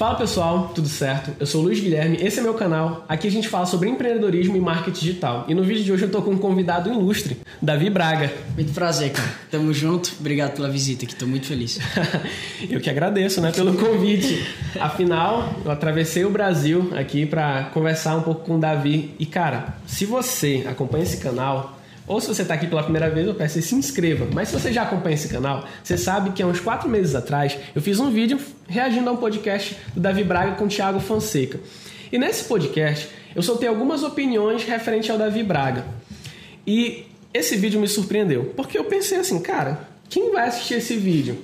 Fala pessoal, tudo certo? Eu sou o Luiz Guilherme, esse é meu canal. Aqui a gente fala sobre empreendedorismo e marketing digital. E no vídeo de hoje eu tô com um convidado ilustre, Davi Braga. Muito prazer, cara. Tamo junto. Obrigado pela visita aqui, tô muito feliz. eu que agradeço, né, pelo convite. Afinal, eu atravessei o Brasil aqui para conversar um pouco com o Davi. E cara, se você acompanha esse canal, ou se você está aqui pela primeira vez, eu peço que se inscreva. Mas se você já acompanha esse canal, você sabe que há uns quatro meses atrás eu fiz um vídeo reagindo a um podcast do Davi Braga com o Thiago Fonseca. E nesse podcast eu soltei algumas opiniões referente ao Davi Braga. E esse vídeo me surpreendeu, porque eu pensei assim, cara, quem vai assistir esse vídeo?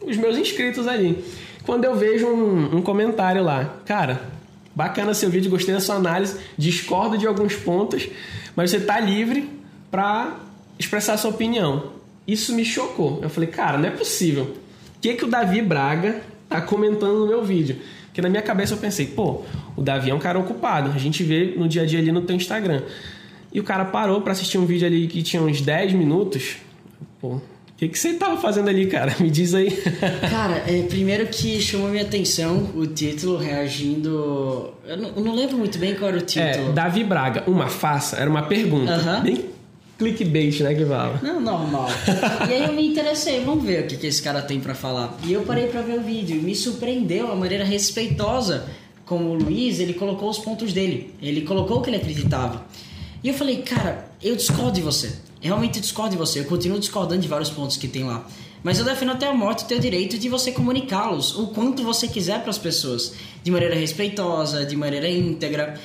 Os meus inscritos ali. Quando eu vejo um, um comentário lá, cara, bacana seu vídeo, gostei da sua análise, discordo de alguns pontos, mas você está livre para expressar sua opinião. Isso me chocou. Eu falei, cara, não é possível. O que, que o Davi Braga tá comentando no meu vídeo? Porque na minha cabeça eu pensei, pô, o Davi é um cara ocupado. A gente vê no dia a dia ali no teu Instagram. E o cara parou para assistir um vídeo ali que tinha uns 10 minutos. Pô, o que, que você tava fazendo ali, cara? Me diz aí. Cara, é, primeiro que chamou minha atenção o título reagindo. Eu não, eu não, lembro muito bem qual era o é, título. É, Davi Braga, uma faça, era uma pergunta. Uh -huh. Bem clickbait, né, que fala. Não, normal. e aí eu me interessei, vamos ver o que, que esse cara tem para falar. E eu parei para ver o vídeo e me surpreendeu a maneira respeitosa como o Luiz, ele colocou os pontos dele. Ele colocou o que ele acreditava. E eu falei, cara, eu discordo de você. Realmente discordo de você. Eu continuo discordando de vários pontos que tem lá. Mas eu defendo até a morte o teu direito de você comunicá-los o quanto você quiser para as pessoas, de maneira respeitosa, de maneira íntegra.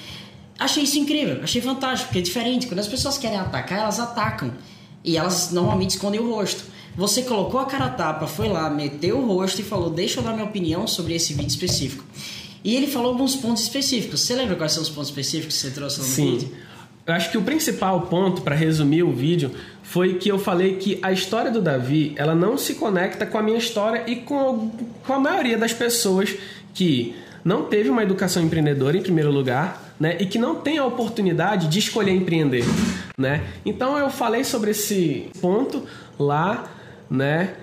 Achei isso incrível, achei fantástico, porque é diferente. Quando as pessoas querem atacar, elas atacam. E elas normalmente escondem o rosto. Você colocou a cara a tapa, foi lá, meteu o rosto e falou: Deixa eu dar minha opinião sobre esse vídeo específico. E ele falou alguns pontos específicos. Você lembra quais são os pontos específicos que você trouxe no Sim. vídeo? Eu acho que o principal ponto, para resumir o vídeo, foi que eu falei que a história do Davi ela não se conecta com a minha história e com, com a maioria das pessoas que não teve uma educação empreendedora em primeiro lugar, né? E que não tem a oportunidade de escolher empreender, né? Então eu falei sobre esse ponto lá, né?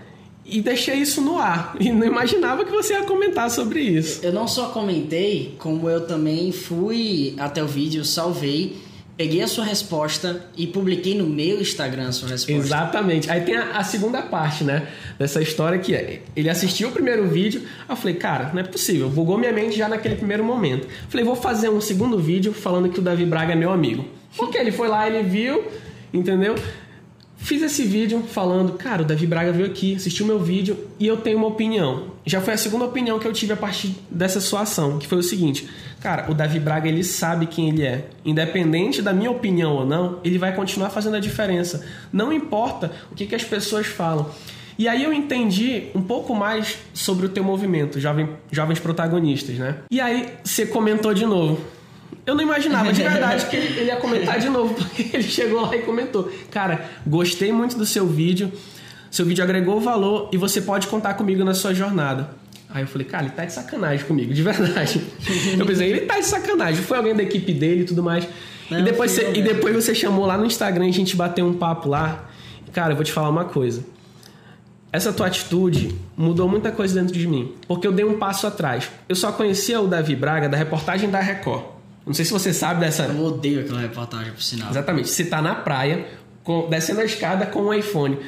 E deixei isso no ar. E não imaginava que você ia comentar sobre isso. Eu não só comentei, como eu também fui até o vídeo, salvei peguei a sua resposta e publiquei no meu Instagram a sua resposta. Exatamente. Aí tem a, a, segunda parte, né? Dessa história que é, ele assistiu o primeiro vídeo, eu falei, cara, não é possível. Bugou minha mente já naquele primeiro momento. Falei, vou fazer um segundo vídeo falando que o Davi Braga é meu amigo. Porque ele foi lá, ele viu, entendeu? Fiz esse vídeo falando, cara, o Davi Braga veio aqui, assistiu meu vídeo e eu tenho uma opinião. Já foi a segunda opinião que eu tive a partir dessa sua ação, que foi o seguinte: cara, o Davi Braga ele sabe quem ele é. Independente da minha opinião ou não, ele vai continuar fazendo a diferença. Não importa o que, que as pessoas falam. E aí eu entendi um pouco mais sobre o teu movimento, jovem, jovens protagonistas, né? E aí você comentou de novo. Eu não imaginava de verdade que ele, ia comentar de novo, porque ele chegou lá e comentou: Cara, gostei muito do seu vídeo, seu vídeo agregou valor e você pode contar comigo na sua jornada. Aí eu falei, cara, ele tá de sacanagem comigo, de verdade. eu pensei, ele tá de sacanagem. Foi alguém da equipe dele e tudo mais. Não, e, depois você, e depois você chamou lá no Instagram e a gente bateu um papo lá. Cara, eu vou te falar uma coisa. Essa tua atitude mudou muita coisa dentro de mim. Porque eu dei um passo atrás. Eu só conhecia o Davi Braga da reportagem da Record. Não sei se você sabe dessa. Eu odeio aquela reportagem, por sinal. Exatamente. Você tá na praia, com... descendo a escada com um iPhone.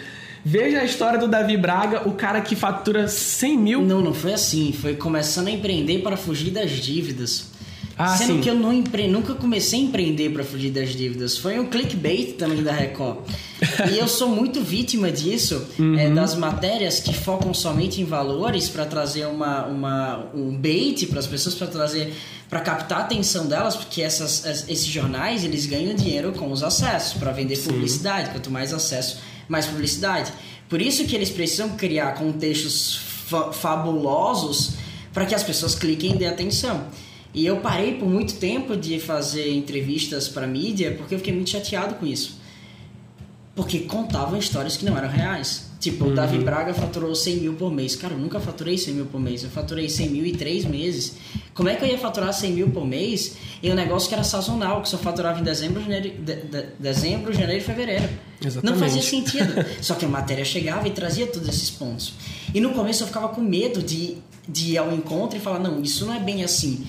Veja a história do Davi Braga, o cara que fatura 100 mil. Não, não foi assim. Foi começando a empreender para fugir das dívidas. Ah, Sendo sim. que eu não empre... nunca comecei a empreender para fugir das dívidas. Foi um clickbait também da Record. e eu sou muito vítima disso, uhum. é, das matérias que focam somente em valores para trazer uma, uma, um bait para as pessoas, para trazer para captar a atenção delas, porque essas, esses jornais eles ganham dinheiro com os acessos para vender Sim. publicidade. Quanto mais acesso, mais publicidade. Por isso que eles precisam criar contextos fa fabulosos para que as pessoas cliquem e dêem atenção. E eu parei por muito tempo de fazer entrevistas para mídia porque eu fiquei muito chateado com isso. porque contavam histórias que não eram reais. Tipo, o Davi Braga faturou 100 mil por mês. Cara, eu nunca faturei 100 mil por mês. Eu faturei 100 mil em três meses. Como é que eu ia faturar 100 mil por mês em um negócio que era sazonal, que só faturava em dezembro, janeiro, de, de, dezembro, janeiro e fevereiro? Exatamente. Não fazia sentido. Só que a matéria chegava e trazia todos esses pontos. E no começo eu ficava com medo de, de ir ao encontro e falar: não, isso não é bem assim.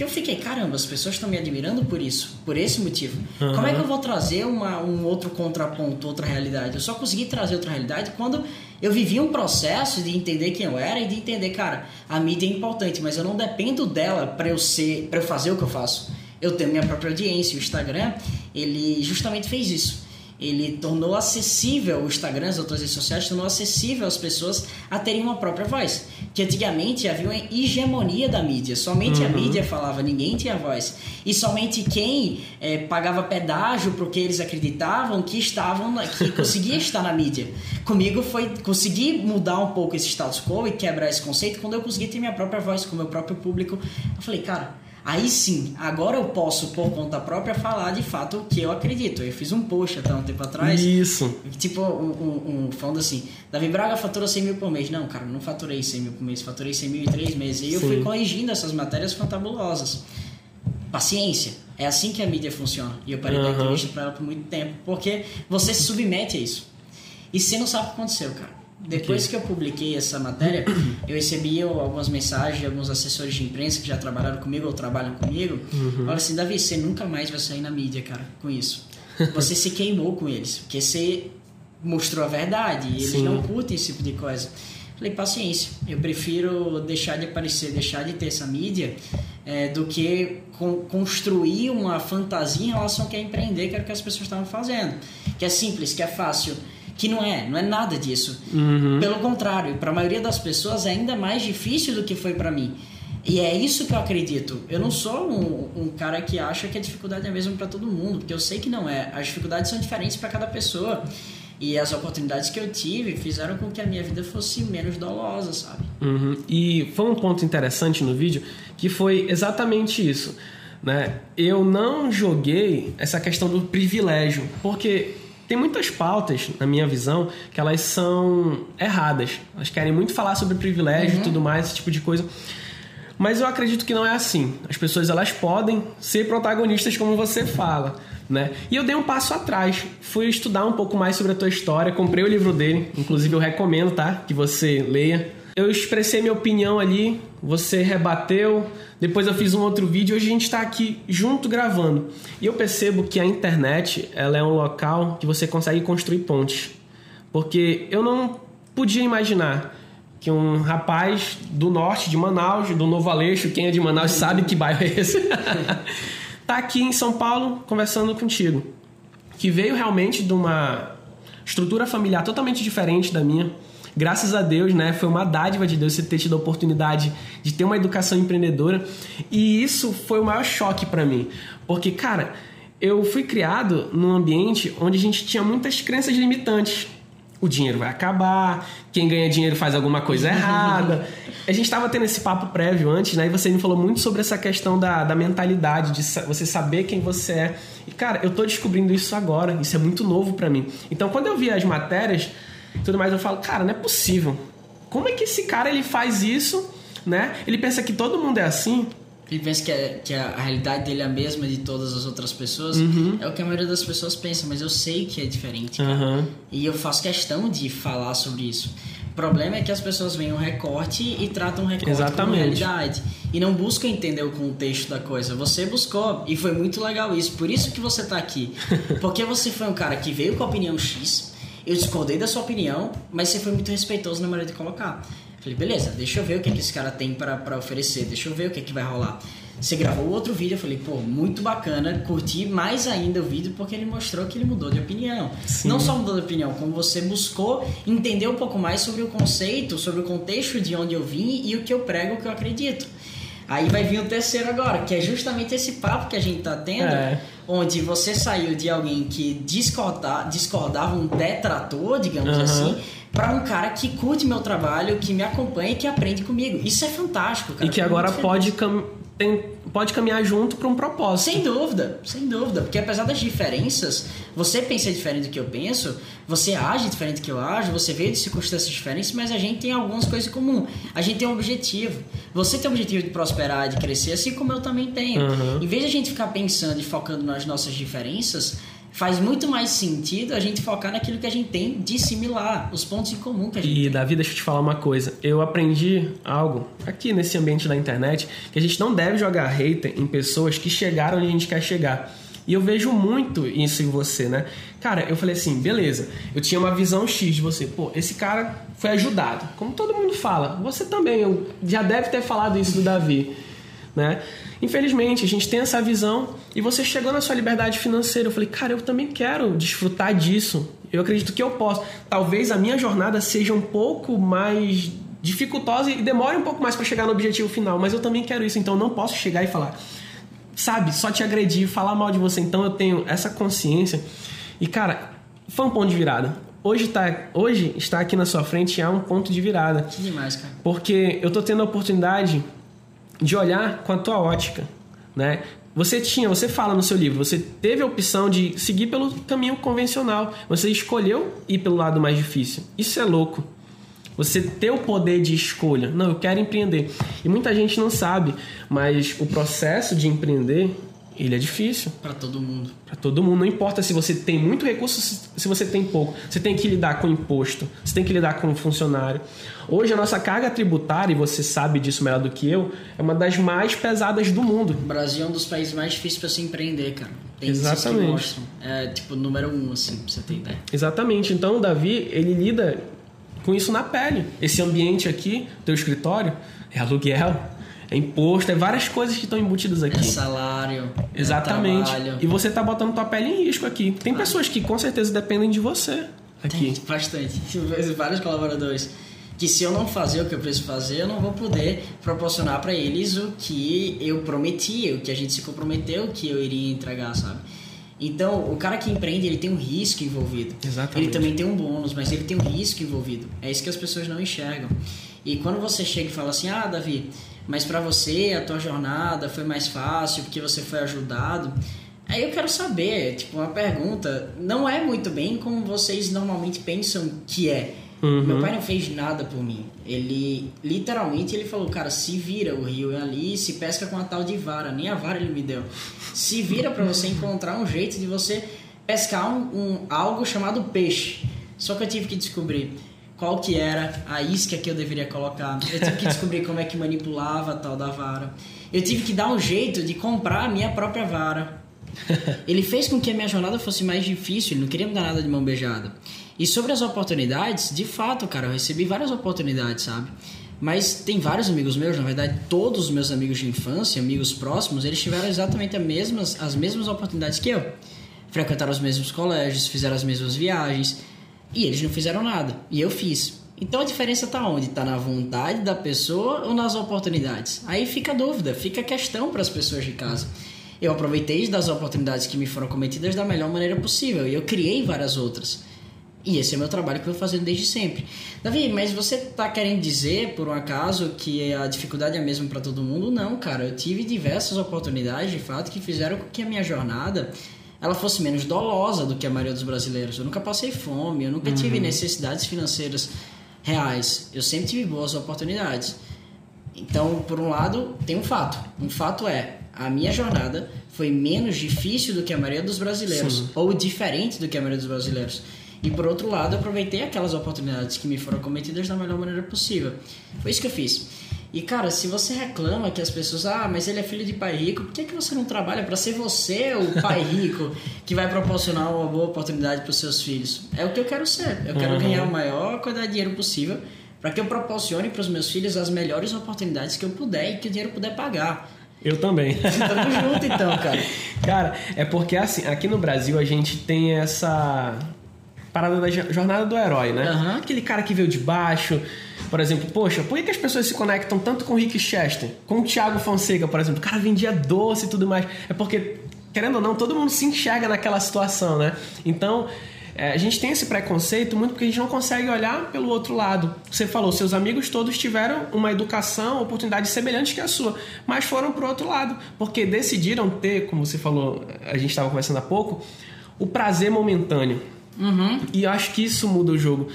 Que eu fiquei, caramba, as pessoas estão me admirando por isso, por esse motivo. Uhum. Como é que eu vou trazer uma, um outro contraponto, outra realidade? Eu só consegui trazer outra realidade quando eu vivi um processo de entender quem eu era e de entender, cara, a mídia é importante, mas eu não dependo dela para eu ser, para eu fazer o que eu faço. Eu tenho minha própria audiência. O Instagram, ele justamente fez isso ele tornou acessível o Instagram, as outras redes sociais, tornou acessível as pessoas a terem uma própria voz. Que antigamente havia uma hegemonia da mídia, somente uhum. a mídia falava, ninguém tinha voz. E somente quem é, pagava pedágio porque eles acreditavam que estavam, que conseguia estar na mídia. Comigo foi conseguir mudar um pouco esse status quo e quebrar esse conceito quando eu consegui ter minha própria voz com o meu próprio público. Eu falei, cara, Aí sim, agora eu posso, por conta própria, falar de fato o que eu acredito. Eu fiz um post até um tempo atrás. Isso. Tipo, um, um, um falando assim: Davi Braga faturou 100 mil por mês. Não, cara, não faturei 100 mil por mês, faturei 100 mil em três meses. E eu sim. fui corrigindo essas matérias fantabulosas. Paciência. É assim que a mídia funciona. E eu parei uhum. dar entrevista pra ela por muito tempo. Porque você se submete a isso. E você não sabe o que aconteceu, cara. Depois okay. que eu publiquei essa matéria, eu recebi algumas mensagens de alguns assessores de imprensa que já trabalharam comigo ou trabalham comigo. Uhum. Falaram assim, Davi, você nunca mais vai sair na mídia, cara, com isso. Você se queimou com eles, porque você mostrou a verdade e eles Sim. não curtem esse tipo de coisa. Falei, paciência, eu prefiro deixar de aparecer, deixar de ter essa mídia é, do que con construir uma fantasia em relação ao que é empreender, que era o que as pessoas estavam fazendo. Que é simples, que é fácil que não é, não é nada disso. Uhum. Pelo contrário, para a maioria das pessoas é ainda mais difícil do que foi para mim. E é isso que eu acredito. Eu não sou um, um cara que acha que a dificuldade é a mesma para todo mundo, porque eu sei que não é. As dificuldades são diferentes para cada pessoa. E as oportunidades que eu tive fizeram com que a minha vida fosse menos dolosa, sabe? Uhum. E foi um ponto interessante no vídeo que foi exatamente isso. Né? Eu não joguei essa questão do privilégio, porque tem muitas pautas, na minha visão, que elas são erradas. Elas querem muito falar sobre privilégio uhum. e tudo mais, esse tipo de coisa. Mas eu acredito que não é assim. As pessoas elas podem ser protagonistas como você fala, né? E eu dei um passo atrás, fui estudar um pouco mais sobre a tua história, comprei o livro dele, inclusive eu recomendo, tá? Que você leia eu expressei minha opinião ali, você rebateu, depois eu fiz um outro vídeo, hoje a gente está aqui junto gravando. E eu percebo que a internet ela é um local que você consegue construir pontes. Porque eu não podia imaginar que um rapaz do norte de Manaus, do Novo Aleixo, quem é de Manaus sabe que bairro é esse, tá aqui em São Paulo conversando contigo. Que veio realmente de uma estrutura familiar totalmente diferente da minha graças a Deus, né, foi uma dádiva de Deus você ter tido a oportunidade de ter uma educação empreendedora. E isso foi o maior choque para mim, porque cara, eu fui criado num ambiente onde a gente tinha muitas crenças limitantes. O dinheiro vai acabar, quem ganha dinheiro faz alguma coisa errada. A gente estava tendo esse papo prévio antes, né? E você me falou muito sobre essa questão da, da mentalidade, de você saber quem você é. E, cara, eu tô descobrindo isso agora. Isso é muito novo para mim. Então, quando eu vi as matérias, tudo mais, eu falo, cara, não é possível. Como é que esse cara ele faz isso, né? Ele pensa que todo mundo é assim. Ele pensa que, é, que a realidade dele é a mesma de todas as outras pessoas. Uhum. É o que a maioria das pessoas pensa, mas eu sei que é diferente. Uhum. E eu faço questão de falar sobre isso. O problema é que as pessoas veem um recorte e tratam o recorte Exatamente. como realidade. E não buscam entender o contexto da coisa. Você buscou e foi muito legal isso. Por isso que você está aqui. Porque você foi um cara que veio com a opinião X, eu discordei da sua opinião, mas você foi muito respeitoso na maneira de colocar. Falei, beleza, deixa eu ver o que, é que esse cara tem para oferecer, deixa eu ver o que, é que vai rolar. Você gravou outro vídeo, eu falei, pô, muito bacana, curti mais ainda o vídeo porque ele mostrou que ele mudou de opinião. Sim. Não só mudou de opinião, como você buscou entender um pouco mais sobre o conceito, sobre o contexto de onde eu vim e o que eu prego, o que eu acredito. Aí vai vir o terceiro agora, que é justamente esse papo que a gente tá tendo, é. onde você saiu de alguém que discorda, discordava, um detrator, digamos uhum. assim, para um cara que curte meu trabalho, que me acompanha e que aprende comigo. Isso é fantástico, cara. E que agora pode tem, pode caminhar junto para um propósito. Sem dúvida, sem dúvida. Porque apesar das diferenças, você pensa diferente do que eu penso, você age diferente do que eu ajo, você veio de circunstâncias diferentes, mas a gente tem algumas coisas em comum. A gente tem um objetivo. Você tem o objetivo de prosperar, de crescer, assim como eu também tenho. Uhum. Em vez de a gente ficar pensando e focando nas nossas diferenças, faz muito mais sentido a gente focar naquilo que a gente tem de similar, os pontos em comum que a gente E tem. Davi, deixa eu te falar uma coisa. Eu aprendi algo aqui nesse ambiente da internet que a gente não deve jogar hater em pessoas que chegaram onde a gente quer chegar. E eu vejo muito isso em você, né? Cara, eu falei assim, beleza, eu tinha uma visão X de você. Pô, esse cara foi ajudado. Como todo mundo fala. Você também, eu já deve ter falado isso do Davi, né? Infelizmente, a gente tem essa visão e você chegou na sua liberdade financeira. Eu falei, cara, eu também quero desfrutar disso. Eu acredito que eu posso. Talvez a minha jornada seja um pouco mais dificultosa e demore um pouco mais para chegar no objetivo final, mas eu também quero isso, então eu não posso chegar e falar, sabe, só te agredir, falar mal de você. Então eu tenho essa consciência. E cara, foi um ponto de virada. Hoje, tá, hoje está aqui na sua frente é um ponto de virada. Que demais, cara. Porque eu tô tendo a oportunidade de olhar com a tua ótica, né? Você tinha, você fala no seu livro, você teve a opção de seguir pelo caminho convencional. Você escolheu ir pelo lado mais difícil. Isso é louco. Você ter o poder de escolha. Não, eu quero empreender. E muita gente não sabe, mas o processo de empreender, ele é difícil Pra todo mundo. para todo mundo. Não importa se você tem muito recurso, se- se você tem pouco. Você tem que lidar com imposto, você tem que lidar com funcionário. Hoje a nossa carga tributária, e você sabe disso melhor do que eu, é uma das mais pesadas do mundo. O Brasil é um dos países mais difíceis pra se empreender, cara. Tem Exatamente. que mostram. É tipo número um, assim, pra você ter ideia. Exatamente. Então o Davi, ele lida com isso na pele. Esse ambiente aqui, teu escritório, é aluguel, é imposto, é várias coisas que estão embutidas aqui. É salário. Exatamente. É e você tá botando tua pele em risco aqui. Tem pessoas que com certeza dependem de você Tem aqui. bastante. Vários colaboradores. Que se eu não fazer o que eu preciso fazer, eu não vou poder proporcionar para eles o que eu prometi, o que a gente se comprometeu que eu iria entregar, sabe? Então, o cara que empreende, ele tem um risco envolvido. Exatamente. Ele também tem um bônus, mas ele tem um risco envolvido. É isso que as pessoas não enxergam. E quando você chega e fala assim: "Ah, Davi, mas para você a tua jornada foi mais fácil porque você foi ajudado". Aí eu quero saber, tipo, uma pergunta, não é muito bem como vocês normalmente pensam que é. Uhum. Meu pai não fez nada por mim. Ele, literalmente, ele falou, cara, se vira, o rio é ali, se pesca com a tal de vara. Nem a vara ele me deu. Se vira para você encontrar um jeito de você pescar um, um- algo chamado peixe. Só que eu tive que descobrir qual que era a isca que eu deveria colocar. Eu tive que descobrir como é que manipulava a tal da vara. Eu tive que dar um jeito de comprar a minha própria vara. Ele fez com que a minha jornada fosse mais difícil, ele não queria me dar nada de mão beijada. E sobre as oportunidades, de fato, cara, eu recebi várias oportunidades, sabe? Mas tem vários amigos meus, na verdade, todos os meus amigos de infância, amigos próximos, eles tiveram exatamente as mesmas, as mesmas oportunidades que eu. Frequentaram os mesmos colégios, fizeram as mesmas viagens, e eles não fizeram nada. E eu fiz. Então a diferença tá onde? Tá na vontade da pessoa ou nas oportunidades? Aí fica a dúvida, fica a questão para as pessoas de casa. Eu aproveitei das oportunidades que me foram cometidas da melhor maneira possível e eu criei várias outras. E esse é meu trabalho que eu venho fazendo desde sempre. Davi, mas você tá querendo dizer, por um acaso, que a dificuldade é a mesma para todo mundo? Não, cara. Eu tive diversas oportunidades, de fato, que fizeram com que a minha jornada ela fosse menos dolosa do que a maioria dos brasileiros. Eu nunca passei fome, eu nunca tive necessidades financeiras reais. Eu sempre tive boas oportunidades. Então, por um lado, tem um fato. Um fato é, a minha jornada foi menos difícil do que a maioria dos brasileiros, Sim. ou diferente do que a maioria dos brasileiros. E por outro lado, eu aproveitei aquelas oportunidades que me foram cometidas da melhor maneira possível. Foi isso que eu fiz. E cara, se você reclama que as pessoas, ah, mas ele é filho de pai rico, por que, que você não trabalha para ser você o pai rico que vai proporcionar uma boa oportunidade para os seus filhos? É o que eu quero ser. Eu quero Uhum. ganhar o maior quantidade de dinheiro possível para que eu proporcione para os meus filhos as melhores oportunidades que eu puder e que o dinheiro puder pagar. Eu também. Tamo junto então, cara. Cara, é porque assim, aqui no Brasil a gente tem essa parada da jo- jornada do herói, né? Aham. Aquele cara que veio de baixo. Por exemplo, poxa, por que, que as pessoas se conectam tanto com o Rick Chester? Com o Thiago Fonseca, por exemplo. O cara vendia doce e tudo mais. É porque, querendo ou não, todo mundo se enxerga naquela situação, né? Então, é, a gente tem esse preconceito muito porque a gente não consegue olhar pelo outro lado. Você falou, seus amigos todos tiveram uma educação, oportunidades semelhantes que a sua, mas foram pro outro lado, porque decidiram ter, como você falou, a gente estava conversando há pouco, o prazer momentâneo. Uhum. E acho que isso muda o jogo.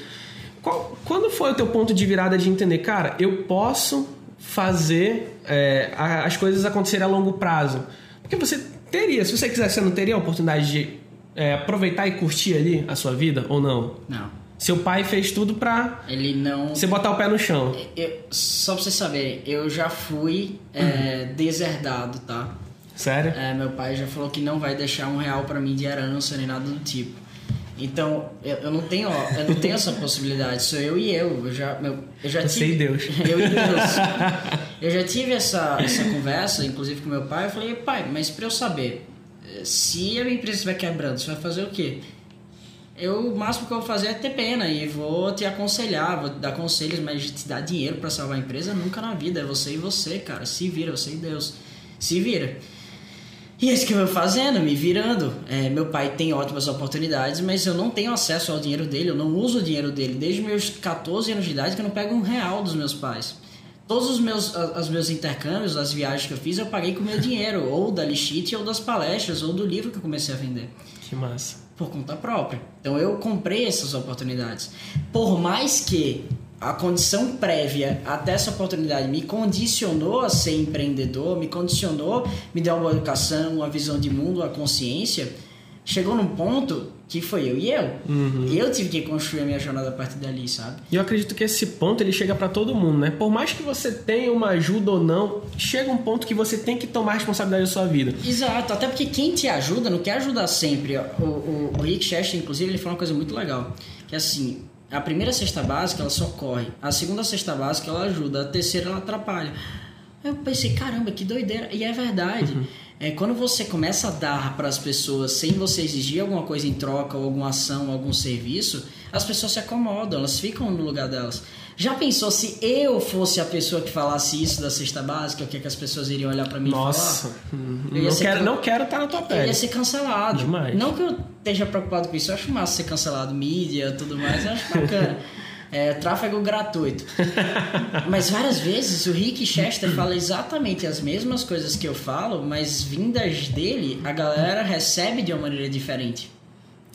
Qual, quando foi o teu ponto de virada de entender, cara, eu posso fazer é, as coisas acontecerem a longo prazo? Porque você teria, se você quisesse, você não teria a oportunidade de é, aproveitar e curtir ali a sua vida ou não? Não. Seu pai fez tudo pra Ele não. você botar o pé no chão. Eu- só pra vocês saberem, eu já fui é, deserdado, tá? Sério? É, meu pai já falou que não vai deixar um real pra mim de herança nem nada do tipo. Então, eu, eu não tenho, eu não tenho essa possibilidade. Sou eu e eu. Eu já, meu, eu já Você tive. Deus. Eu e Deus. Eu já tive essa, essa conversa, inclusive com meu pai. Eu falei, pai, mas pra eu saber, eh, se a minha empresa estiver quebrando, você vai fazer o quê? Eu, o máximo que eu vou fazer é ter pena e vou te aconselhar, vou dar conselhos, mas te dar dinheiro pra salvar a empresa nunca na vida. É você e você, cara. Se vira, você e Deus. Se vira. E é isso que eu vou fazendo, me virando. É, meu pai tem ótimas oportunidades, mas eu não tenho acesso ao dinheiro dele, eu não uso o dinheiro dele. Desde meus 14 anos de idade que eu não pego um real dos meus pais. Todos os meus, os meus intercâmbios, as viagens que eu fiz, eu paguei com meu dinheiro, ou da Lixite, ou das palestras, ou do livro que eu comecei a vender Que massa. por conta própria. Então eu comprei essas oportunidades. Por mais que a condição prévia até essa oportunidade me condicionou a ser empreendedor, me condicionou, me deu uma educação, uma visão de mundo, uma consciência, chegou num ponto que foi eu e eu. Eu tive que construir a minha jornada a partir dali, sabe? E eu acredito que esse ponto ele chega pra todo mundo, né? Por mais que você tenha uma ajuda ou não, chega um ponto que você tem que tomar responsabilidade da sua vida. Exato, até porque quem te ajuda não quer ajudar sempre. O, o, o Rick Chester, inclusive, ele falou uma coisa muito legal. Que assim, a primeira cesta básica ela socorre, a segunda cesta básica ela ajuda, a terceira ela atrapalha. Eu pensei, caramba, que doideira. E é verdade. É, quando você começa a dar para as pessoas sem você exigir alguma coisa em troca, ou alguma ação, algum serviço, as pessoas se acomodam, elas ficam no lugar delas. Já pensou se eu fosse a pessoa que falasse isso da cesta básica, o que, é que as pessoas iriam olhar para mim e falar? Nossa, Eu não quero, can- não quero estar na tua Eu pele. ia ser cancelado. Demais. Não que eu esteja preocupado com isso, eu acho massa ser cancelado, mídia tudo mais, eu acho bacana. É, tráfego gratuito. Mas várias vezes o Rick Chester fala exatamente as mesmas coisas que eu falo, mas vindas dele, a galera recebe de uma maneira diferente.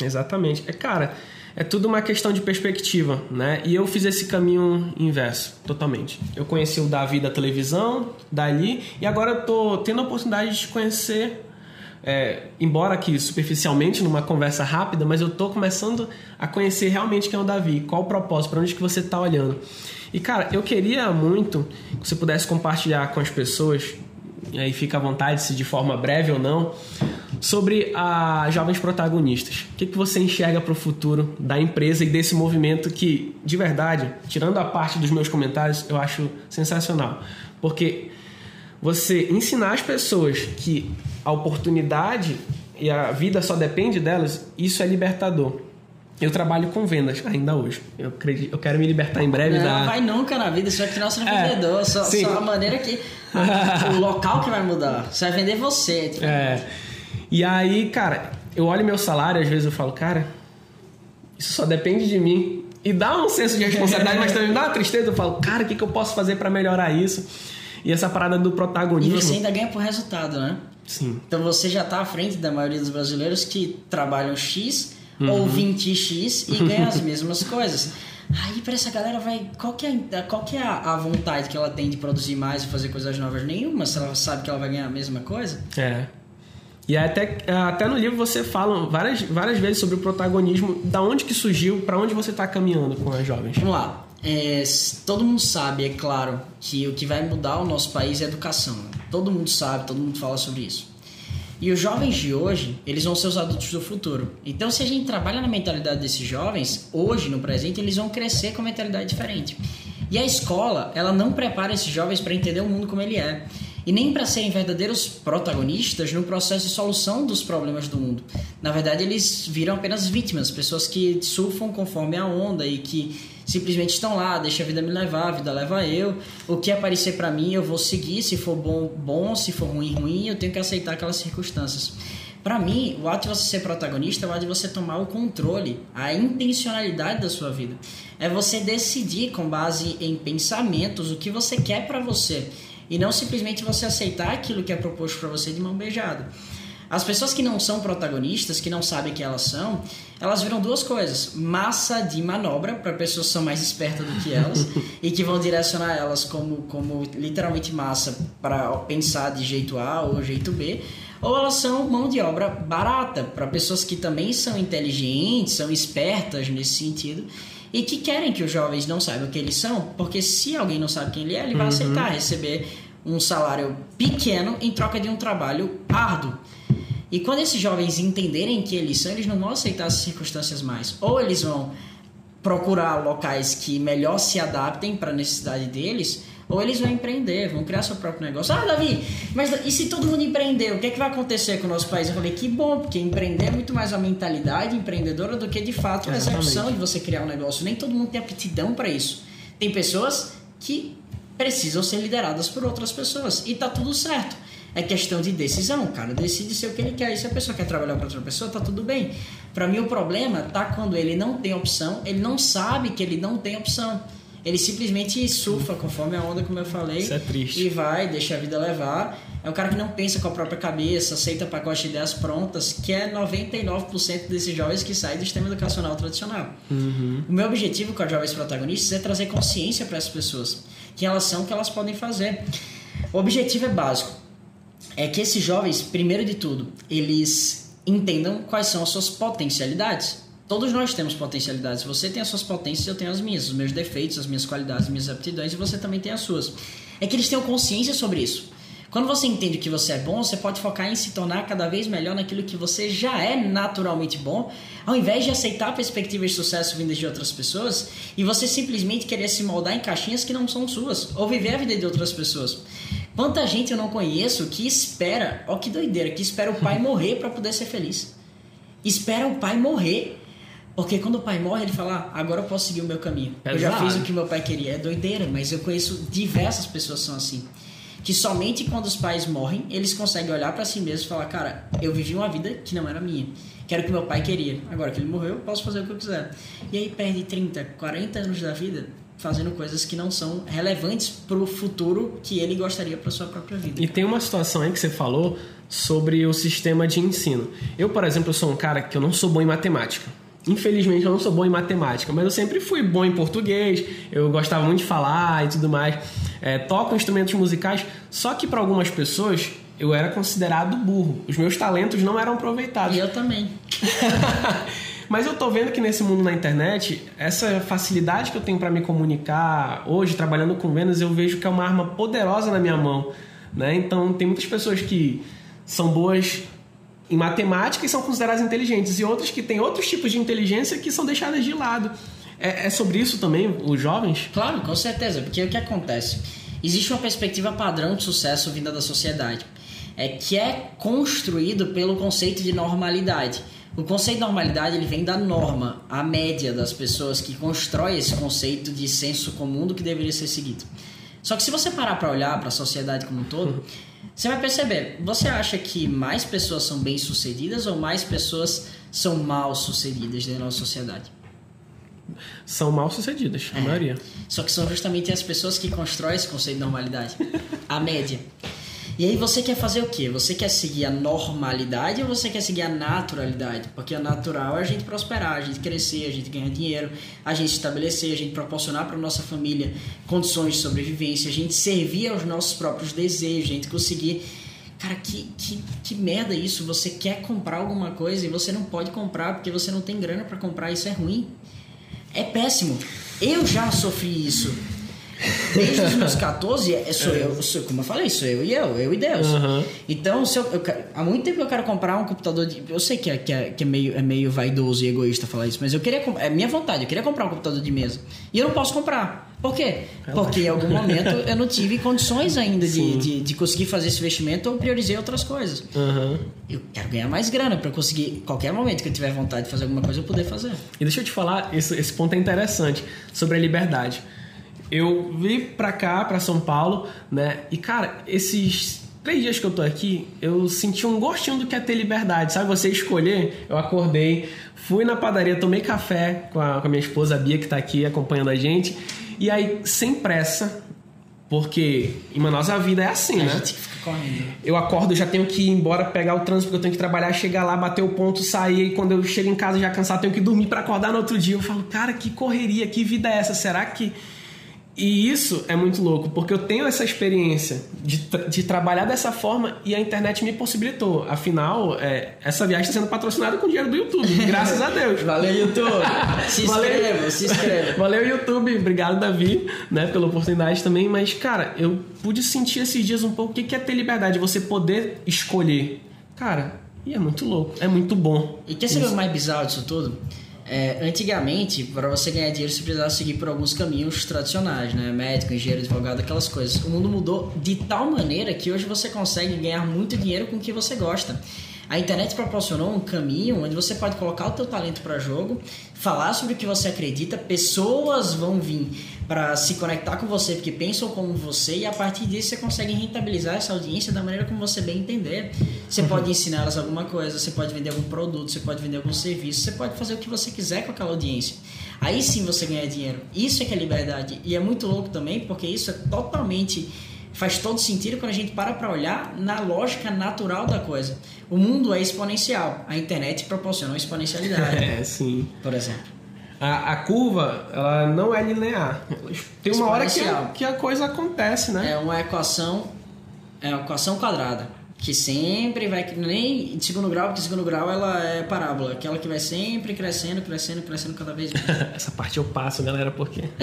Exatamente. É, cara, é tudo uma questão de perspectiva, né? E eu fiz esse caminho inverso, totalmente. Eu conheci o Davi da televisão, dali, e agora eu tô tendo a oportunidade de conhecer, é, embora aqui superficialmente, numa conversa rápida, mas eu tô começando a conhecer realmente quem é o Davi, qual o propósito, para onde que você tá olhando. E, cara, eu queria muito que você pudesse compartilhar com as pessoas, e aí fica à vontade, se de forma breve ou não, sobre a jovens protagonistas. O que, que você enxerga para o futuro da empresa e desse movimento que, de verdade, tirando a parte dos meus comentários, eu acho sensacional. Porque você ensinar as pessoas que a oportunidade e a vida só depende delas, isso é libertador. Eu trabalho com vendas ainda hoje. Eu, acredito, eu quero me libertar em breve Não, da. vai nunca na vida, você vai criar seu É, vendedor. Só, só a maneira que. o local que vai mudar. Você vai vender você. tipo, É. E aí, cara, eu olho meu salário, às vezes eu falo, cara, isso só depende de mim. E dá um senso de responsabilidade, mas também dá uma tristeza. Eu falo, cara, o que, que eu posso fazer para melhorar isso? E essa parada do E protagonismo. você ainda ganha por resultado, né? Sim. Então você já está à frente da maioria dos brasileiros que trabalham X Uhum. ou 20X e ganham as mesmas coisas. Aí para essa galera vai. Qual que é, a- qual que é a, a vontade que ela tem de produzir mais e fazer coisas novas? Nenhuma, se ela sabe que ela vai ganhar a mesma coisa. É. E até, até no livro você fala várias, várias vezes sobre o protagonismo, da onde que surgiu, para onde você está caminhando com as jovens. Vamos lá. É, todo mundo sabe, é claro, que o que vai mudar o nosso país é a educação. né? Todo mundo sabe, todo mundo fala sobre isso. E os jovens de hoje, eles vão ser os adultos do futuro. Então, se a gente trabalha na mentalidade desses jovens, hoje, no presente, eles vão crescer com uma mentalidade diferente. E a escola, ela não prepara esses jovens para entender o mundo como ele é. E nem para serem verdadeiros protagonistas no processo de solução dos problemas do mundo. Na verdade, eles viram apenas vítimas, pessoas que surfam conforme a onda e que simplesmente estão lá, deixa a vida me levar, a vida leva eu. O que aparecer para mim, eu vou seguir, se for bom, bom, se for ruim, ruim, eu tenho que aceitar aquelas circunstâncias. Para mim, o ato de você ser protagonista é o ato de você tomar o controle, a intencionalidade da sua vida. É você decidir com base em pensamentos o que você quer para você e não simplesmente você aceitar aquilo que é proposto para você de mão beijada. As pessoas que não são protagonistas, que não sabem que elas são, elas viram duas coisas: massa de manobra para pessoas que são mais espertas do que elas e que vão direcionar elas como, como literalmente massa para pensar de jeito A ou jeito B, ou elas são mão de obra barata para pessoas que também são inteligentes, são espertas nesse sentido e que querem que os jovens não saibam quem eles são, porque se alguém não sabe quem ele é, ele vai uhum. aceitar receber um salário pequeno em troca de um trabalho árduo. E quando esses jovens entenderem que eles são, eles não vão aceitar as circunstâncias mais. Ou eles vão procurar locais que melhor se adaptem para a necessidade deles, ou eles vão empreender, vão criar seu próprio negócio. Ah, Davi, mas e se todo mundo empreender, o que, é que vai acontecer com o nosso país? Eu falei, que bom, porque empreender é muito mais uma mentalidade empreendedora do que de fato a execução de você criar um negócio. Nem todo mundo tem aptidão para isso. Tem pessoas que precisam ser lideradas por outras pessoas e tá tudo certo. É questão de decisão, cara decide ser o que ele quer. E se a pessoa quer trabalhar para outra pessoa, tá tudo bem. Para mim, o problema tá quando ele não tem opção, ele não sabe que ele não tem opção. Ele simplesmente surfa conforme a onda, como eu falei. Isso é triste. E vai, deixa a vida levar. É um cara que não pensa com a própria cabeça, aceita pacote de ideias prontas, que é 99% desses jovens que saem do sistema educacional tradicional. Uhum. O meu objetivo com os jovens protagonistas é trazer consciência para essas pessoas, que elas são, que elas podem fazer. O objetivo é básico é que esses jovens, primeiro de tudo, eles entendam quais são as suas potencialidades. Todos nós temos potencialidades. Você tem as suas potências, eu tenho as minhas, os meus defeitos, as minhas qualidades, as minhas aptidões, e você também tem as suas. É que eles tenham consciência sobre isso. Quando você entende que você é bom, você pode focar em se tornar cada vez melhor naquilo que você já é naturalmente bom, ao invés de aceitar perspectivas de sucesso vindas de outras pessoas e você simplesmente querer se moldar em caixinhas que não são suas, ou viver a vida de outras pessoas. Quanta gente eu não conheço que espera, ó que doideira, que espera o pai morrer para poder ser feliz. Espera o pai morrer. Porque quando o pai morre, ele fala: ah, agora eu posso seguir o meu caminho. Eu já fiz o que meu pai queria. É doideira, mas eu conheço diversas pessoas que são assim. Que somente quando os pais morrem, eles conseguem olhar para si mesmos e falar: cara, eu vivi uma vida que não era minha. Quero o que meu pai queria. Agora que ele morreu, eu posso fazer o que eu quiser. E aí perde 30, 40 anos da vida fazendo coisas que não são relevantes para o futuro que ele gostaria para sua própria vida. E tem uma situação aí que você falou sobre o sistema de ensino. Eu, por exemplo, sou um cara que eu não sou bom em matemática. Infelizmente eu não sou bom em matemática, mas eu sempre fui bom em português, eu gostava muito de falar e tudo mais. É, toco instrumentos musicais, só que para algumas pessoas eu era considerado burro. Os meus talentos não eram aproveitados. E eu também. Mas eu tô vendo que nesse mundo na internet, essa facilidade que eu tenho para me comunicar hoje, trabalhando com vendas, eu vejo que é uma arma poderosa na minha mão. Né? Então, tem muitas pessoas que são boas em matemática e são consideradas inteligentes, e outras que têm outros tipos de inteligência que são deixadas de lado. É, é sobre isso também, os jovens? Claro, com certeza, porque o que acontece? Existe uma perspectiva padrão de sucesso vinda da sociedade, é que é construído pelo conceito de normalidade. O conceito de normalidade ele vem da norma, a média das pessoas que constrói esse conceito de senso comum do que deveria ser seguido. Só que se você parar para olhar para a sociedade como um todo, você vai perceber, você acha que mais pessoas são bem-sucedidas ou mais pessoas são mal-sucedidas dentro da nossa sociedade? São mal-sucedidas, a é. maioria. Só que são justamente as pessoas que constroem esse conceito de normalidade. a média. E aí você quer fazer o quê? Você quer seguir a normalidade ou você quer seguir a naturalidade? Porque a natural é a gente prosperar, a gente crescer, a gente ganhar dinheiro, a gente estabelecer, a gente proporcionar para nossa família condições de sobrevivência, a gente servir aos nossos próprios desejos, a gente conseguir Cara, que, que, que merda isso. Você quer comprar alguma coisa e você não pode comprar porque você não tem grana para comprar. Isso é ruim. É péssimo. Eu já sofri isso. Desde os meus 14, é, sou é. eu, sou, como eu falei, sou eu e eu, eu e Deus. Uhum. Então, se eu, eu, há muito tempo eu quero comprar um computador de. Eu sei que é, que é, que é, meio, é meio vaidoso e egoísta falar isso, mas eu queria. É minha vontade, eu queria comprar um computador de mesa. E eu não posso comprar. Por quê? Porque em algum momento eu não tive condições ainda de, de, de, conseguir fazer esse investimento ou priorizei outras coisas. Uhum. Eu quero ganhar mais grana para conseguir, qualquer momento que eu tiver vontade de fazer alguma coisa, eu poder fazer. E deixa eu te falar, esse, esse ponto é interessante sobre a liberdade eu vim pra cá, pra São Paulo, né? E, cara, esses três dias que eu tô aqui, eu senti um gostinho do que é ter liberdade, sabe? Você escolher. Eu acordei, fui na padaria, tomei café com a, com a minha esposa a Bia, que tá aqui acompanhando a gente. E aí, sem pressa, porque em Manaus a vida é assim, A né? gente fica correndo. Eu acordo, já tenho que ir embora, pegar o trânsito, porque eu tenho que trabalhar, chegar lá, bater o ponto, sair. E quando eu chego em casa já cansado, tenho que dormir para acordar no outro dia. Eu falo, cara, que correria, que vida é essa? Será que. E isso é muito louco, porque eu tenho essa experiência de, tra- de trabalhar dessa forma e a internet me possibilitou. Afinal, é, essa viagem está sendo patrocinada com dinheiro do YouTube, graças a Deus. Valeu, YouTube! Se Valeu. inscreva, se inscreva. Valeu, YouTube. Obrigado, Davi, né, pela oportunidade também. Mas, cara, eu pude sentir esses dias um pouco o que que é ter liberdade, você poder escolher. Cara, e é muito louco, é muito bom. E quer saber o mais bizarro disso tudo? É, antigamente, para você ganhar dinheiro, você precisava seguir por alguns caminhos tradicionais, né? Médico, engenheiro, advogado, aquelas coisas. O mundo mudou de tal maneira que hoje você consegue ganhar muito dinheiro com o que você gosta. A internet proporcionou um caminho onde você pode colocar o teu talento para jogo, falar sobre o que você acredita, pessoas vão vir para se conectar com você porque pensam como você e a partir disso você consegue rentabilizar essa audiência da maneira como você bem entender. Você pode ensinar elas alguma coisa, você pode vender algum produto, você pode vender algum serviço, você pode fazer o que você quiser com aquela audiência. Aí sim você ganha dinheiro. Isso é que é liberdade. E é muito louco também porque isso é totalmente faz todo sentido quando a gente para para olhar na lógica natural da coisa. O mundo é exponencial. A internet proporciona uma exponencialidade, É, sim. por exemplo. A, a curva, ela não é linear. Tem uma hora que, que a coisa acontece, né? É uma equação, é uma equação quadrada, que sempre vai nem de segundo grau, porque segundo grau ela é parábola, aquela que vai sempre crescendo, crescendo, crescendo cada vez mais. Essa parte eu passo, galera, porque.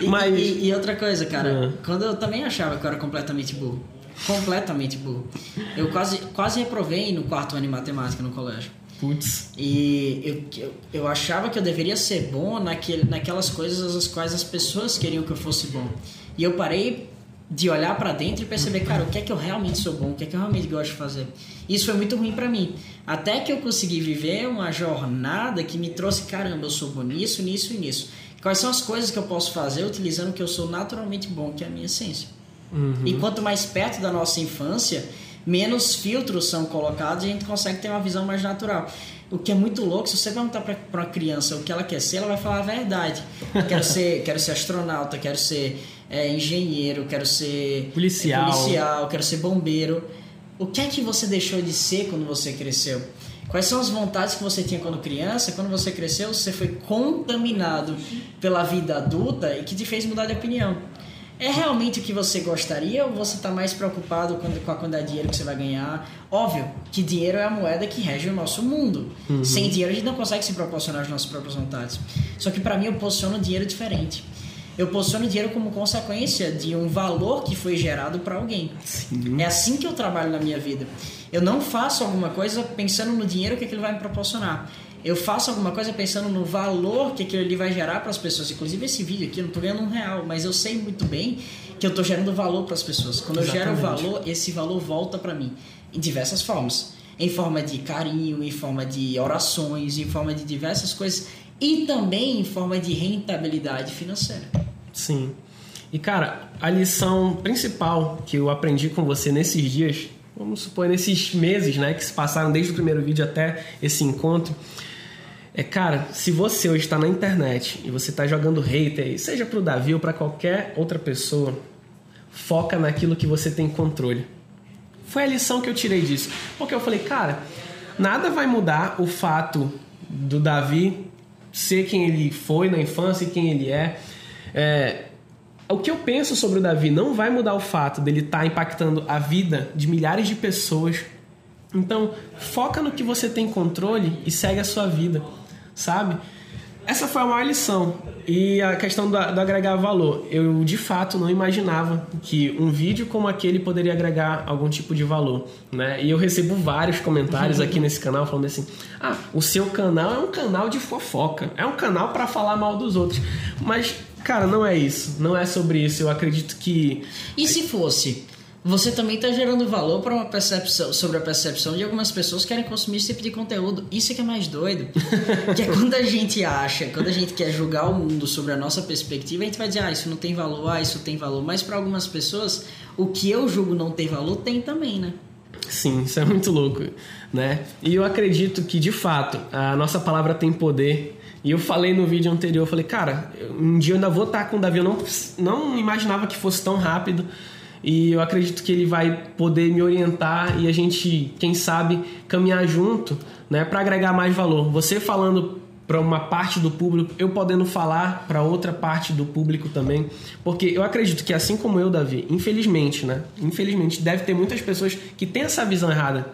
E, Mas- e, e outra coisa, cara, Ah. quando eu também achava que eu era completamente burro, completamente burro, eu quase quase reprovei no quarto ano em matemática no colégio. Putz. E eu, eu, eu achava que eu deveria ser bom naquele, naquelas coisas as quais as pessoas queriam que eu fosse bom. E eu parei de olhar pra dentro e perceber, cara, o que é que eu realmente sou bom, o que é que eu realmente gosto de fazer. Isso foi muito ruim pra mim. Até que eu consegui viver uma jornada que me trouxe, caramba, eu sou bom nisso, nisso e nisso. Quais são as coisas que eu posso fazer utilizando o que eu sou naturalmente bom, que é a minha essência. E quanto mais perto da nossa infância, menos filtros são colocados e a gente consegue ter uma visão mais natural. O que é muito louco, se você perguntar para uma criança o que ela quer ser, ela vai falar a verdade. Quero ser, quero ser astronauta, quero ser é, engenheiro, quero ser Policial. policial, quero ser bombeiro. O que é que você deixou de ser quando você cresceu? Quais são as vontades que você tinha quando criança? Quando você cresceu, você foi contaminado pela vida adulta e que te fez mudar de opinião. É realmente o que você gostaria ou você está mais preocupado com a quantidade de dinheiro que você vai ganhar? Óbvio que dinheiro é a moeda que rege o nosso mundo. Sem dinheiro a gente não consegue se proporcionar as nossas próprias vontades. Só que para mim eu posiciono o dinheiro diferente. Eu posiciono dinheiro como consequência de um valor que foi gerado para alguém. É assim que eu trabalho na minha vida. Eu não faço alguma coisa pensando no dinheiro que aquilo vai me proporcionar. Eu faço alguma coisa pensando no valor que aquilo ali vai gerar para as pessoas. Inclusive esse vídeo aqui, eu não estou ganhando um real, mas eu sei muito bem que eu estou gerando valor para as pessoas. Quando eu gero Exatamente. valor, esse valor volta para mim em diversas formas. Em forma de carinho, em forma de orações, em forma de diversas coisas e também em forma de rentabilidade financeira. Sim. E cara, a lição principal que eu aprendi com você nesses dias, vamos supor, nesses meses, né, que se passaram desde o primeiro vídeo até esse encontro, é, cara, se você hoje está na internet e você está jogando hater, seja pro Davi ou para qualquer outra pessoa, foca naquilo que você tem controle. Foi a lição que eu tirei disso. Porque eu falei, cara, nada vai mudar o fato do Davi ser quem ele foi na infância e quem ele é. É, o que eu penso sobre o Davi não vai mudar o fato dele estar impactando a vida de milhares de pessoas. Então, foca no que você tem controle e segue a sua vida, sabe? Essa foi a maior lição. E a questão do, do agregar valor. Eu, de fato, não imaginava que um vídeo como aquele poderia agregar algum tipo de valor. Né? E eu recebo vários comentários aqui nesse canal falando assim: ah, o seu canal é um canal de fofoca. É um canal para falar mal dos outros. Mas, cara, não é isso. Não é sobre isso. Eu acredito que. E se fosse? Você também está gerando valor para uma percepção sobre a percepção de algumas pessoas que querem consumir esse tipo de conteúdo. Isso é que é mais doido. que é quando a gente acha, quando a gente quer julgar o mundo sobre a nossa perspectiva, a gente vai dizer, ah, isso não tem valor, ah, isso tem valor. Mas para algumas pessoas, o que eu julgo não tem valor, tem também, né? Sim, isso é muito louco, né? E eu acredito que, de fato, a nossa palavra tem poder. E eu falei no vídeo anterior, eu falei, cara, um dia eu ainda vou estar com o Davi. Eu não, não imaginava que fosse tão rápido. E eu acredito que ele vai poder me orientar e a gente, quem sabe, caminhar junto, né, para agregar mais valor. Você falando para uma parte do público, eu podendo falar para outra parte do público também, porque eu acredito que assim como eu, Davi, infelizmente, né? Infelizmente deve ter muitas pessoas que têm essa visão errada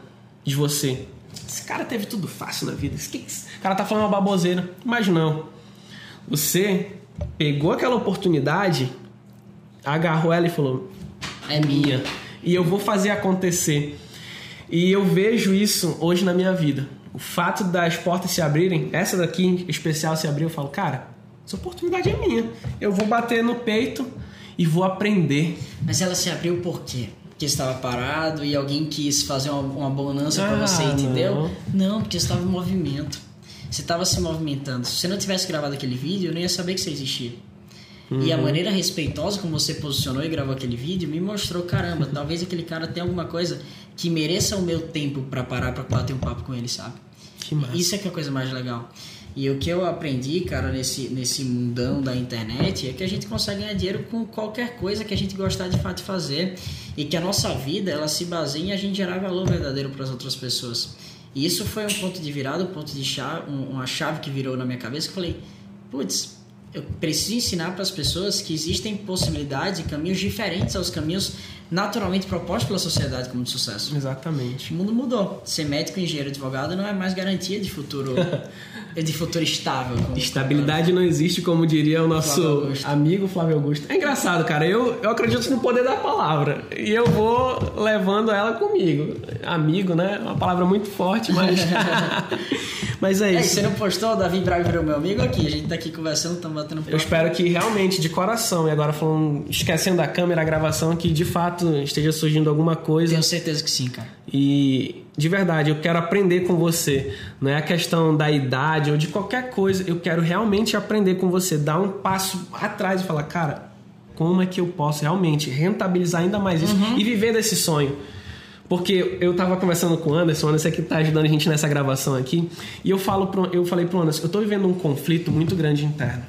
de você. Esse cara teve tudo fácil na vida. Esse cara tá falando uma baboseira. Mas não. Você pegou aquela oportunidade, agarrou ela e falou: "É minha e eu vou fazer acontecer". E eu vejo isso hoje na minha vida o fato das portas se abrirem, essa daqui em especial se abriu, eu falo, cara, essa oportunidade é minha. Eu vou bater no peito e vou aprender. Mas ela se abriu por quê? Porque estava parado e alguém quis fazer uma, uma bonança ah, para você, entendeu? Não. não, porque estava em movimento. Você estava se movimentando. Se você não tivesse gravado aquele vídeo, eu não ia saber que você existia. Uhum. E a uhum. maneira respeitosa como você posicionou e gravou aquele vídeo me mostrou, caramba, talvez aquele cara tenha alguma coisa que mereça o meu tempo para parar para bater um papo com ele, sabe? Isso é que é a coisa mais legal. E o que eu aprendi, cara, nesse, nesse mundão da internet é que a gente consegue ganhar dinheiro com qualquer coisa que a gente gostar de fato de fazer e que a nossa vida ela se baseia em a gente gerar valor verdadeiro para as outras pessoas. E isso foi um ponto de virada, um ponto de chave, uma chave que virou na minha cabeça que eu falei, putz, eu preciso ensinar para as pessoas que existem possibilidades e caminhos diferentes aos caminhos naturalmente propostos pela sociedade como de sucesso. Exatamente. O mundo mudou. Ser médico, engenheiro, advogado não é mais garantia de futuro de futuro estável. Estabilidade não existe, como diria o nosso Flávio amigo Flávio Augusto. É engraçado, cara. Eu, eu acredito no poder da palavra e eu vou levando ela comigo. Amigo, né? Uma palavra muito forte, mas mas é, é isso. você não postou? O Davi Braga virou meu amigo aqui. A gente tá aqui conversando, estamos batendo papo. Eu espero que realmente, de coração, e agora falando, esquecendo a câmera, a gravação, que de fato esteja surgindo alguma coisa. Tenho certeza que sim, cara. E de verdade, eu quero aprender com você. Não é a questão da idade ou de qualquer coisa. Eu quero realmente aprender com você. Dar um passo atrás e falar, cara, como é que eu posso realmente rentabilizar ainda mais isso uhum. e viver desse sonho? Porque eu tava conversando com o Anderson, o Anderson é que tá ajudando a gente nessa gravação aqui, e eu, falo pro, eu falei pro Anderson, eu tô vivendo um conflito muito grande interno.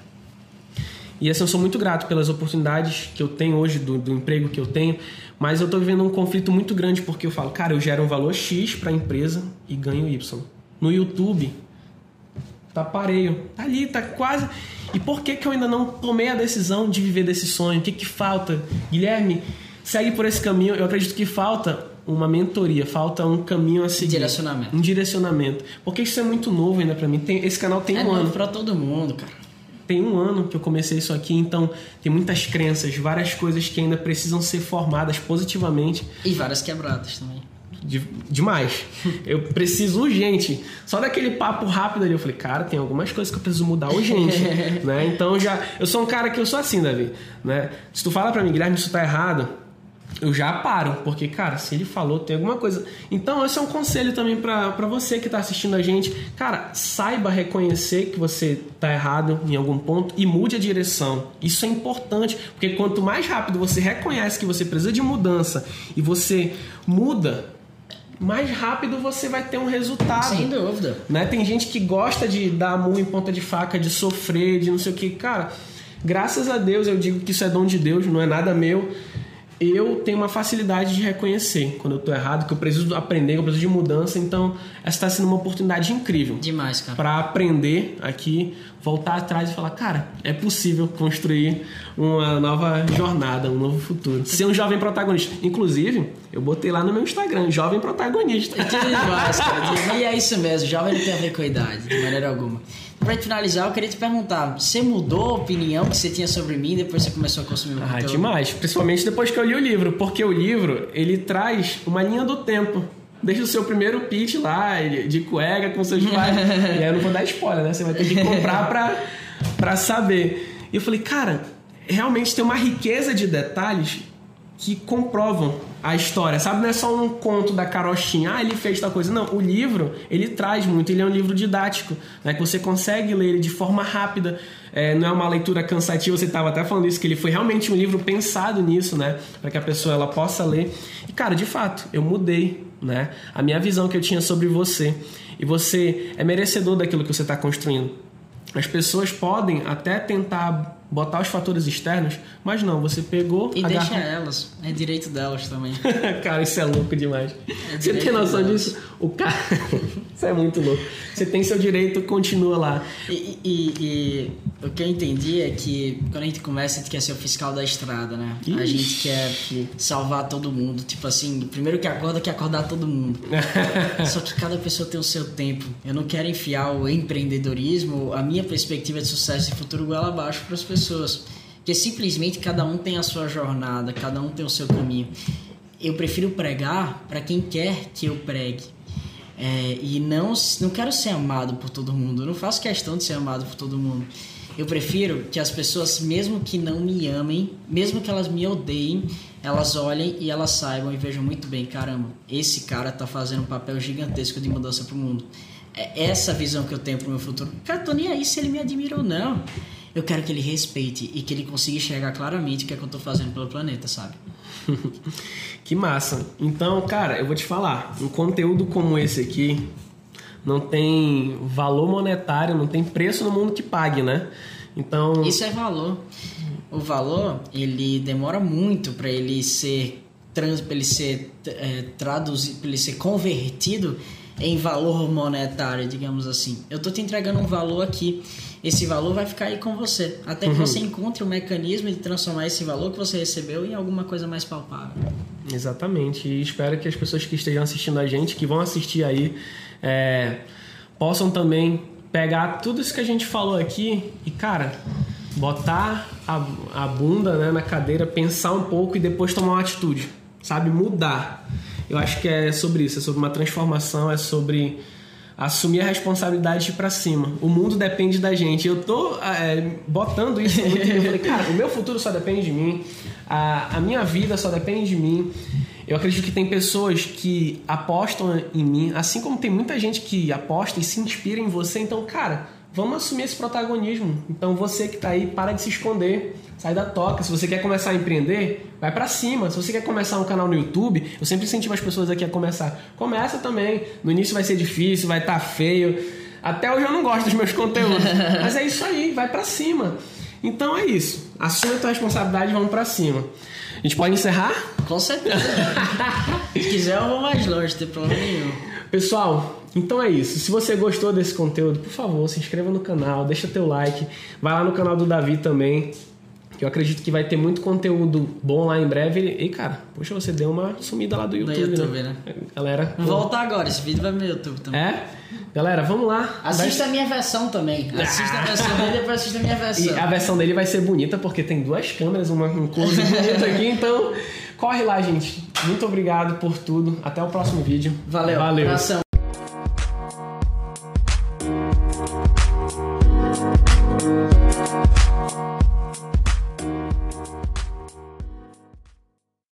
E assim, eu sou muito grato pelas oportunidades que eu tenho hoje, do, do emprego que eu tenho, mas eu tô vivendo um conflito muito grande porque eu falo, cara, eu gero um valor X para a empresa e ganho Y. No YouTube, tá pareio, tá ali, tá quase. E por que, que eu ainda não tomei a decisão de viver desse sonho? O que, que falta? Guilherme, segue por esse caminho. Eu acredito que falta uma mentoria, falta um caminho a seguir. Direcionamento. Um direcionamento. Porque isso é muito novo ainda para mim. Tem, esse canal tem é um ano. para todo mundo, cara. Tem um ano que eu comecei isso aqui, então tem muitas crenças, várias coisas que ainda precisam ser formadas positivamente. E várias quebradas também. De, demais. Eu preciso urgente. Só daquele papo rápido ali, eu falei, cara, tem algumas coisas que eu preciso mudar urgente. né? Então já. Eu sou um cara que eu sou assim, Davi. Né? Se tu fala pra mim, Guilherme, isso tá errado, eu já paro, porque, cara, se ele falou, tem alguma coisa. Então, esse é um conselho também para você que tá assistindo a gente. Cara, saiba reconhecer que você tá errado em algum ponto e mude a direção. Isso é importante, porque quanto mais rápido você reconhece que você precisa de mudança e você muda, mais rápido você vai ter um resultado. Sem dúvida. Né? Tem gente que gosta de dar murro em ponta de faca, de sofrer, de não sei o que. Cara, graças a Deus eu digo que isso é dom de Deus, não é nada meu eu tenho uma facilidade de reconhecer quando eu tô errado, que eu preciso aprender, que eu preciso de mudança. Então, essa está sendo uma oportunidade incrível. Demais, cara. Para aprender aqui, voltar atrás e falar, cara, é possível construir uma nova jornada, um novo futuro. Ser um jovem protagonista. Inclusive, eu botei lá no meu Instagram, jovem protagonista. É demais, cara. E é isso mesmo, jovem não tem a ver com a idade, de maneira alguma. Pra te finalizar, eu queria te perguntar: você mudou a opinião que você tinha sobre mim depois que você começou a consumir meu Ah, conteúdo? demais. Principalmente depois que eu li o livro, porque o livro ele traz uma linha do tempo. Deixa o seu primeiro pitch lá, de cueca com seus pais. e aí eu não vou dar spoiler, né? Você vai ter que comprar pra, pra saber. E eu falei, cara, realmente tem uma riqueza de detalhes que comprovam a história, sabe? Não é só um conto da carochinha, ah, ele fez tal coisa. Não, o livro, ele traz muito, ele é um livro didático, né? Que você consegue ler ele de forma rápida, é, não é uma leitura cansativa, você estava até falando isso, que ele foi realmente um livro pensado nisso, né? Para que a pessoa ela possa ler. E, cara, de fato, eu mudei, né? A minha visão que eu tinha sobre você. E você é merecedor daquilo que você está construindo. As pessoas podem até tentar botar os fatores externos, mas não, você pegou. E agarra... deixa elas, é direito delas também. cara, isso é louco demais. É você tem noção delas. disso? O cara. isso é muito louco. Você tem seu direito, continua lá. E, e, e, o que eu entendi é que quando a gente começa, a gente quer ser o fiscal da estrada, né? Ixi. A gente quer salvar todo mundo. Tipo assim, primeiro que acorda, quer acordar todo mundo. Só que cada pessoa tem o seu tempo. Eu não quero enfiar o empreendedorismo, a minha perspectiva de sucesso e futuro goela abaixo para as pessoas pessoas. Porque simplesmente cada um tem a sua jornada, cada um tem o seu caminho. Eu prefiro pregar para quem quer que eu pregue. É, e não, não quero ser amado por todo mundo. Eu não faço questão de ser amado por todo mundo. Eu prefiro que as pessoas, mesmo que não me amem, mesmo que elas me odeiem, elas olhem e elas saibam e vejam muito bem: caramba, esse cara tá fazendo um papel gigantesco de mudança pro mundo. É essa visão que eu tenho pro meu futuro. Cara, tô nem aí se ele me admira ou não eu quero que ele respeite e que ele consiga enxergar claramente o que é que eu tô fazendo pelo planeta, sabe? que massa. Então, cara, eu vou te falar, um conteúdo como esse aqui não tem valor monetário, não tem preço no mundo que pague, né? Então, isso é valor. O valor, ele demora muito para ele ser trans, para ele ser é, traduzido, para ele ser convertido em valor monetário, digamos assim. Eu tô te entregando um valor aqui esse valor vai ficar aí com você. Até que uhum. você encontre o um mecanismo de transformar esse valor que você recebeu em alguma coisa mais palpável. Exatamente. E espero que as pessoas que estejam assistindo a gente, que vão assistir aí, é, possam também pegar tudo isso que a gente falou aqui e, cara, botar a, a bunda né, na cadeira, pensar um pouco e depois tomar uma atitude. Sabe? Mudar. Eu acho que é sobre isso, é sobre uma transformação, é sobre assumir a responsabilidade para cima. O mundo depende da gente. Eu tô é, botando isso muito eu falei, cara, o meu futuro só depende de mim, a, a minha vida só depende de mim. Eu acredito que tem pessoas que apostam em mim, assim como tem muita gente que aposta e se inspira em você. Então, cara, vamos assumir esse protagonismo. Então, você que está aí, para de se esconder sai da toca. Se você quer começar a empreender, vai para cima. Se você quer começar um canal no YouTube, eu sempre incentivo as pessoas aqui a começar. Começa também. No início vai ser difícil, vai estar tá feio. Até hoje eu não gosto dos meus conteúdos, mas é isso aí, vai para cima. Então é isso. Assume a tua responsabilidade e vamos para cima. A gente pode encerrar? Com certeza. Se quiser, eu vou mais longe, não tem problema nenhum. Pessoal, então é isso. Se você gostou desse conteúdo, por favor, se inscreva no canal, deixa teu like. Vai lá no canal do Davi também que eu acredito que vai ter muito conteúdo bom lá em breve. E, cara, poxa, você deu uma sumida lá do YouTube. Do YouTube, né? né? Galera. Volta agora, esse vídeo vai no YouTube também. É? Galera, vamos lá. Assista vai... a minha versão também. Assista a versão dele e depois assista a minha versão. E a versão dele vai ser bonita porque tem duas câmeras, uma um close bonito aqui, então corre lá, gente. Muito obrigado por tudo. Até o próximo vídeo. Valeu. Valeu.